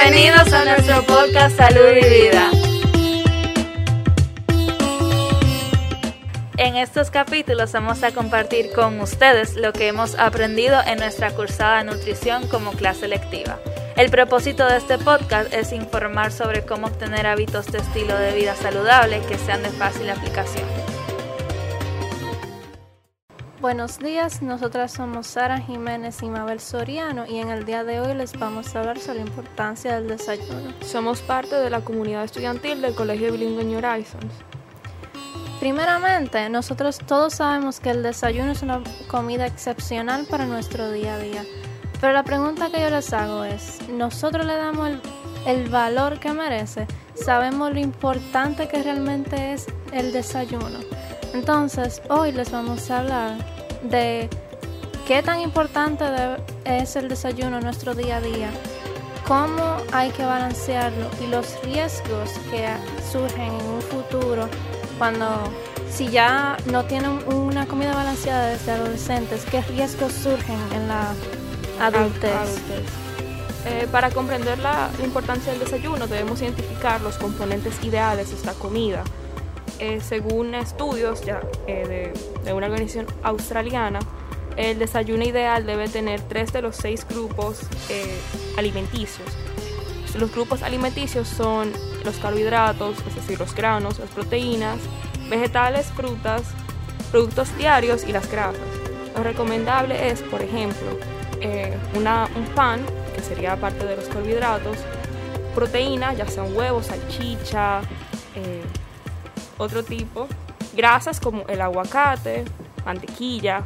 Bienvenidos a nuestro podcast Salud y Vida. En estos capítulos vamos a compartir con ustedes lo que hemos aprendido en nuestra cursada de nutrición como clase lectiva. El propósito de este podcast es informar sobre cómo obtener hábitos de estilo de vida saludable que sean de fácil aplicación. Buenos días, nosotras somos Sara Jiménez y Mabel Soriano y en el día de hoy les vamos a hablar sobre la importancia del desayuno. Somos parte de la comunidad estudiantil del Colegio Bilingüe New Horizons. Primeramente, nosotros todos sabemos que el desayuno es una comida excepcional para nuestro día a día. Pero la pregunta que yo les hago es, ¿nosotros le damos el, el valor que merece? ¿Sabemos lo importante que realmente es el desayuno? Entonces, hoy les vamos a hablar de qué tan importante es el desayuno en nuestro día a día, cómo hay que balancearlo y los riesgos que surgen en un futuro cuando si ya no tienen una comida balanceada desde adolescentes, qué riesgos surgen en la adultez. Eh, para comprender la, importancia del desayuno debemos identificar los componentes ideales de esta comida. Eh, según estudios ya, eh, de, una organización australiana, el desayuno ideal debe tener tres de los seis grupos alimenticios. Los grupos alimenticios son los carbohidratos, es decir, los granos, las proteínas, vegetales, frutas, productos diarios y las grasas. Lo recomendable es, por ejemplo, eh, un pan, que sería parte de los carbohidratos, proteína, ya sean huevos, salchicha, eh, otro tipo, grasas como el aguacate, mantequilla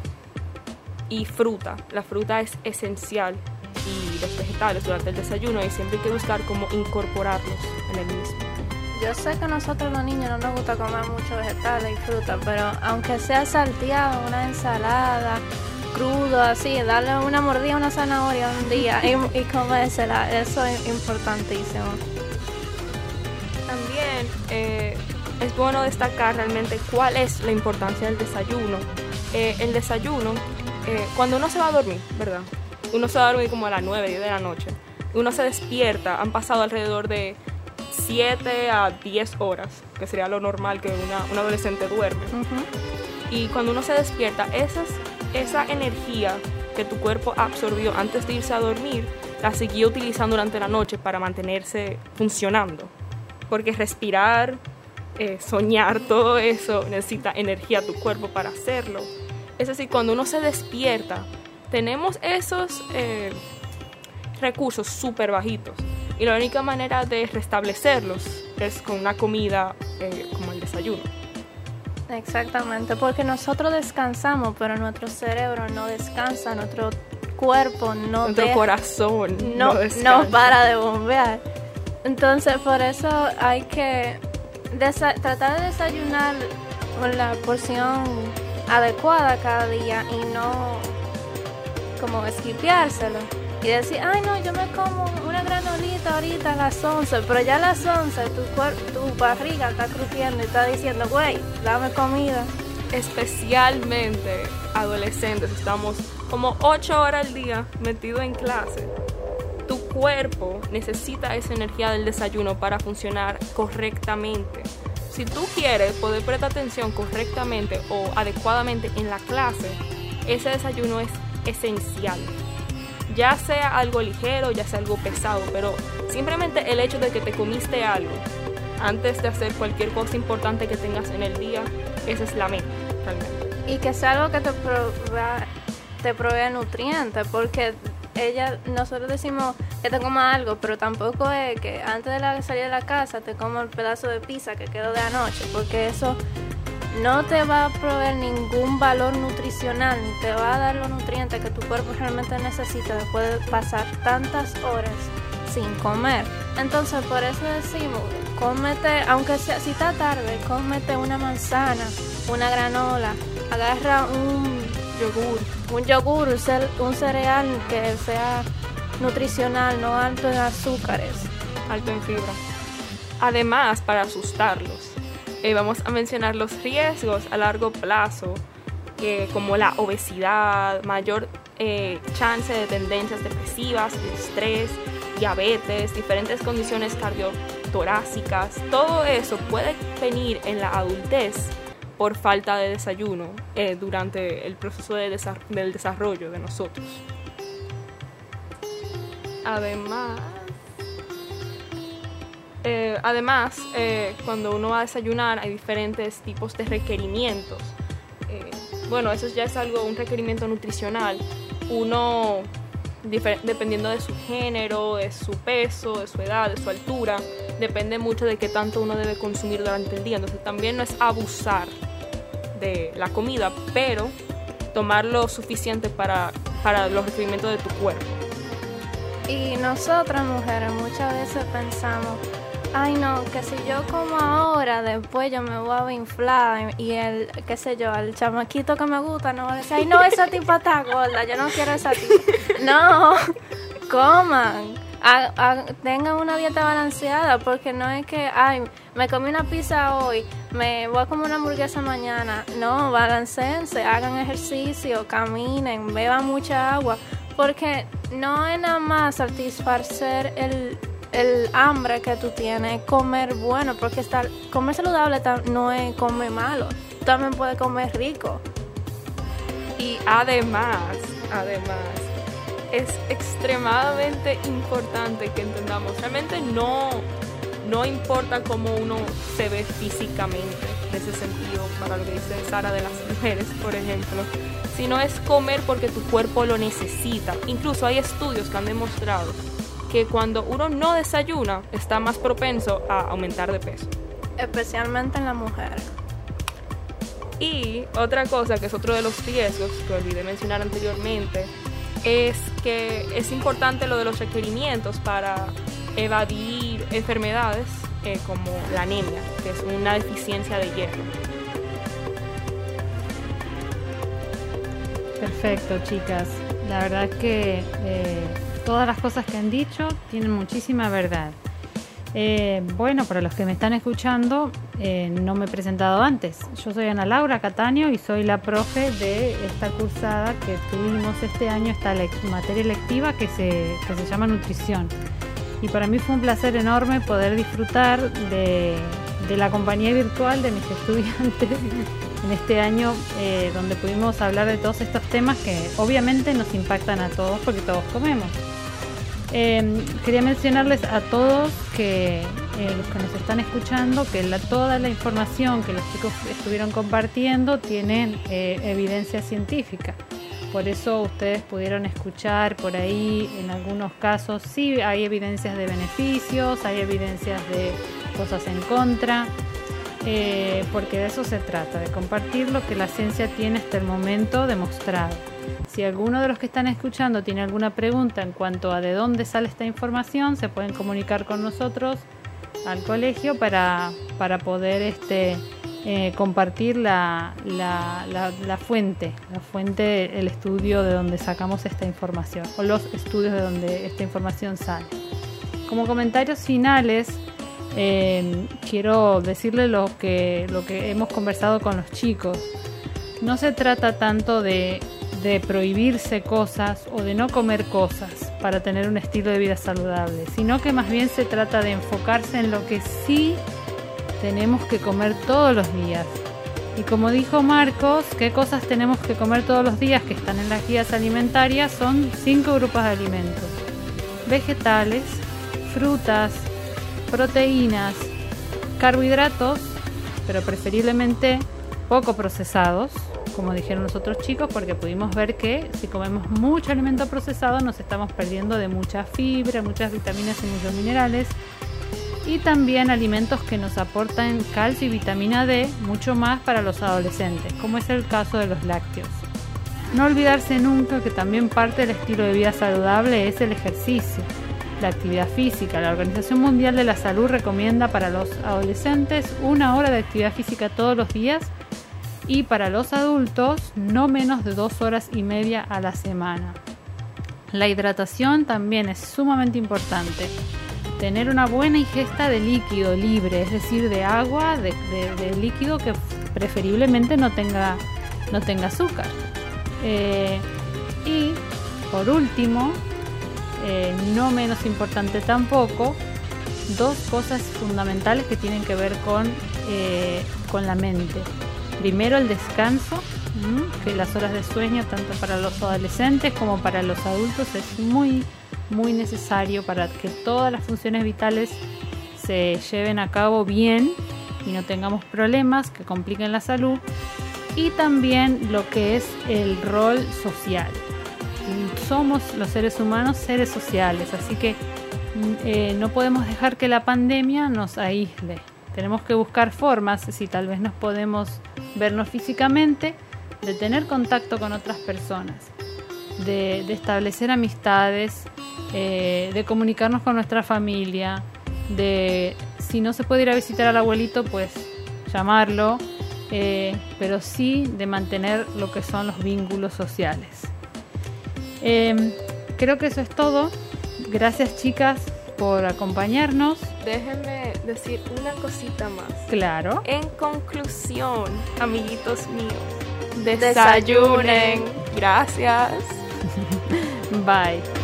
y fruta. La fruta es esencial y los vegetales durante el desayuno y siempre hay que buscar cómo incorporarlos en el mismo. Yo sé que a nosotros los niños no nos gusta comer mucho vegetales y fruta, pero aunque sea salteado, una ensalada, crudo, así, darle una mordida a una zanahoria un día y, y comérsela, eso es importantísimo. También eh, es bueno destacar realmente cuál es la importancia del desayuno. Eh, el desayuno, eh, cuando uno se va a dormir, ¿verdad? Uno se va a dormir como a las 9, 10 de la noche. Uno se despierta, han pasado alrededor de 7 a 10 horas, que sería lo normal que una, un adolescente duerme. Y cuando uno se despierta, esas esa energía que tu cuerpo absorbió antes de irse a dormir, la siguió utilizando durante la noche para mantenerse funcionando. Porque respirar, eh, soñar, todo eso necesita energía a tu cuerpo para hacerlo. Es decir, cuando uno se despierta, tenemos esos eh, recursos súper bajitos. Y la única manera de restablecerlos es con una comida eh, como el desayuno. Exactamente, porque nosotros descansamos, pero nuestro cerebro no descansa, nuestro cuerpo no nuestro corazón no, no, para de bombear. Entonces, por eso hay que tratar de desayunar con la porción adecuada cada día y no como esquipeárselo y decir, ay no, yo me como una granolita ahorita a las 11, pero ya a las 11 tu, tu barriga está crujiendo y está diciendo, güey, dame comida. Especialmente adolescentes, estamos como 8 horas al día metidos en clase. Cuerpo necesita esa energía del desayuno para funcionar correctamente. Si tú quieres poder prestar atención correctamente o adecuadamente en la clase, ese desayuno es esencial ya sea algo ligero, ya sea algo pesado, pero simplemente el hecho de que te comiste algo antes de hacer cualquier cosa importante que tengas en el día, esa es la meta. Y que sea algo que te te provea nutrientes, porque ella, nosotros decimos que te coma algo, pero tampoco es que antes de salir de la casa te coma el pedazo de pizza que quedó de anoche, porque eso no te va a proveer ningún valor nutricional, ni te va a dar los nutrientes que tu cuerpo realmente necesita después de pasar tantas horas sin comer. Entonces, por eso decimos, cómete, aunque sea, si está tarde, cómete una manzana, una granola, agarra un yogur, un yogur, un cereal que sea nutricional, no alto en azúcares, alto en fibra. Además, para asustarlos eh, vamos a mencionar los riesgos a largo plazo, como la obesidad, mayor eh, chance de tendencias depresivas, de estrés, diabetes, diferentes condiciones cardiotorácicas, todo eso puede venir en la adultez por falta de desayuno eh, durante el proceso de del desarrollo de nosotros. Además, eh, además eh, cuando uno va a desayunar hay diferentes tipos de requerimientos. bueno, eso ya es algo, un requerimiento nutricional. Uno, dependiendo de su género, de su peso, de su edad, de su altura, depende mucho de qué tanto uno debe consumir durante el día. Entonces también no es abusar de la comida, pero tomar lo suficiente para, para los requerimientos de tu cuerpo. Y nosotras mujeres muchas veces pensamos, ay no, que si yo como ahora, después yo me voy a inflar y el, qué sé yo, el chamaquito que me gusta no va a decir, ay no, esa tipa está gorda, yo no quiero esa tipa. No, coman tengan una dieta balanceada, porque no es que, ay, me comí una pizza hoy, me voy a comer una hamburguesa mañana. No, balanceense, hagan ejercicio, caminen, beban mucha agua, porque no es nada más satisfacer el, el hambre que tú tienes, comer bueno, porque estar, comer saludable no es comer malo, también puedes comer rico. Y además, además, es extremadamente importante que entendamos. Realmente no, no importa cómo uno se ve físicamente, en ese sentido, para lo que dice Sara de las mujeres, por ejemplo, sino es comer porque tu cuerpo lo necesita. Incluso hay estudios que han demostrado que cuando uno no desayuna está más propenso a aumentar de peso. Especialmente en la mujer. Y otra cosa que es otro de los riesgos que olvidé mencionar anteriormente es que es importante lo de los requerimientos para evadir enfermedades eh, como la anemia, que es una deficiencia de hierro. Perfecto, chicas. La verdad que eh, todas las cosas que han dicho tienen muchísima verdad. Eh, bueno, para los que me están escuchando, eh, no me he presentado antes. Yo soy Ana Laura Cataño y soy la profe de esta cursada que tuvimos este año, esta materia electiva que se, que se llama nutrición. Y para mí fue un placer enorme poder disfrutar de, de la compañía virtual de mis estudiantes en este año eh, donde pudimos hablar de todos estos temas que obviamente nos impactan a todos porque todos comemos. Em, quería mencionarles a todos que eh, los que nos están escuchando que toda la información que los chicos estuvieron compartiendo tienen eh, evidencia científica. Por eso ustedes pudieron escuchar por ahí, en algunos casos sí hay evidencias de beneficios, hay evidencias de cosas en contra, eh, porque de eso se trata, de compartir lo que la ciencia tiene hasta el momento demostrado. Si alguno de los que están escuchando tiene alguna pregunta en cuanto a de dónde sale esta información, se pueden comunicar con nosotros al colegio para, para poder este, eh, compartir la, la, la, fuente, la fuente, el estudio de donde sacamos esta información o los estudios de donde esta información sale. Como comentarios finales, eh, quiero decirles lo que, lo que hemos conversado con los chicos. No se trata tanto de de prohibirse cosas o de no comer cosas para tener un estilo de vida saludable, sino que más bien se trata de enfocarse en lo que sí tenemos que comer todos los días. Y como dijo Marcos, qué cosas tenemos que comer todos los días que están en las guías alimentarias son cinco grupos de alimentos. Vegetales, frutas, proteínas, carbohidratos, pero preferiblemente poco procesados, como dijeron los otros chicos, porque pudimos ver que si comemos mucho alimento procesado nos estamos perdiendo de mucha fibra, muchas vitaminas y muchos minerales. Y también alimentos que nos aportan calcio y vitamina D mucho más para los adolescentes, como es el caso de los lácteos. No olvidarse nunca que también parte del estilo de vida saludable es el ejercicio, la actividad física. La Organización Mundial de la Salud recomienda para los adolescentes una hora de actividad física todos los días y para los adultos no menos de dos horas y media a la semana. La hidratación también es sumamente importante. Tener una buena ingesta de líquido libre, es decir, de agua, de, líquido que preferiblemente no tenga, no tenga azúcar. Eh, y por último, eh, no menos importante tampoco, dos cosas fundamentales que tienen que ver con, eh, con la mente. Primero el descanso, que las horas de sueño tanto para los adolescentes como para los adultos es muy muy necesario para que todas las funciones vitales se lleven a cabo bien y no tengamos problemas que compliquen la salud y también lo que es el rol social. Somos los seres humanos seres sociales, así que mm, eh, no podemos dejar que la pandemia nos aísle. Tenemos que buscar formas, si tal vez nos podemos vernos físicamente, de tener contacto con otras personas, de, establecer amistades, eh, de comunicarnos con nuestra familia, de si no se puede ir a visitar al abuelito, pues llamarlo, eh, pero sí de mantener lo que son los vínculos sociales. Em, creo que eso es todo. Gracias chicas por acompañarnos. Déjenme decir una cosita más. Claro. En conclusión, amiguitos míos, desayunen. Gracias. Bye.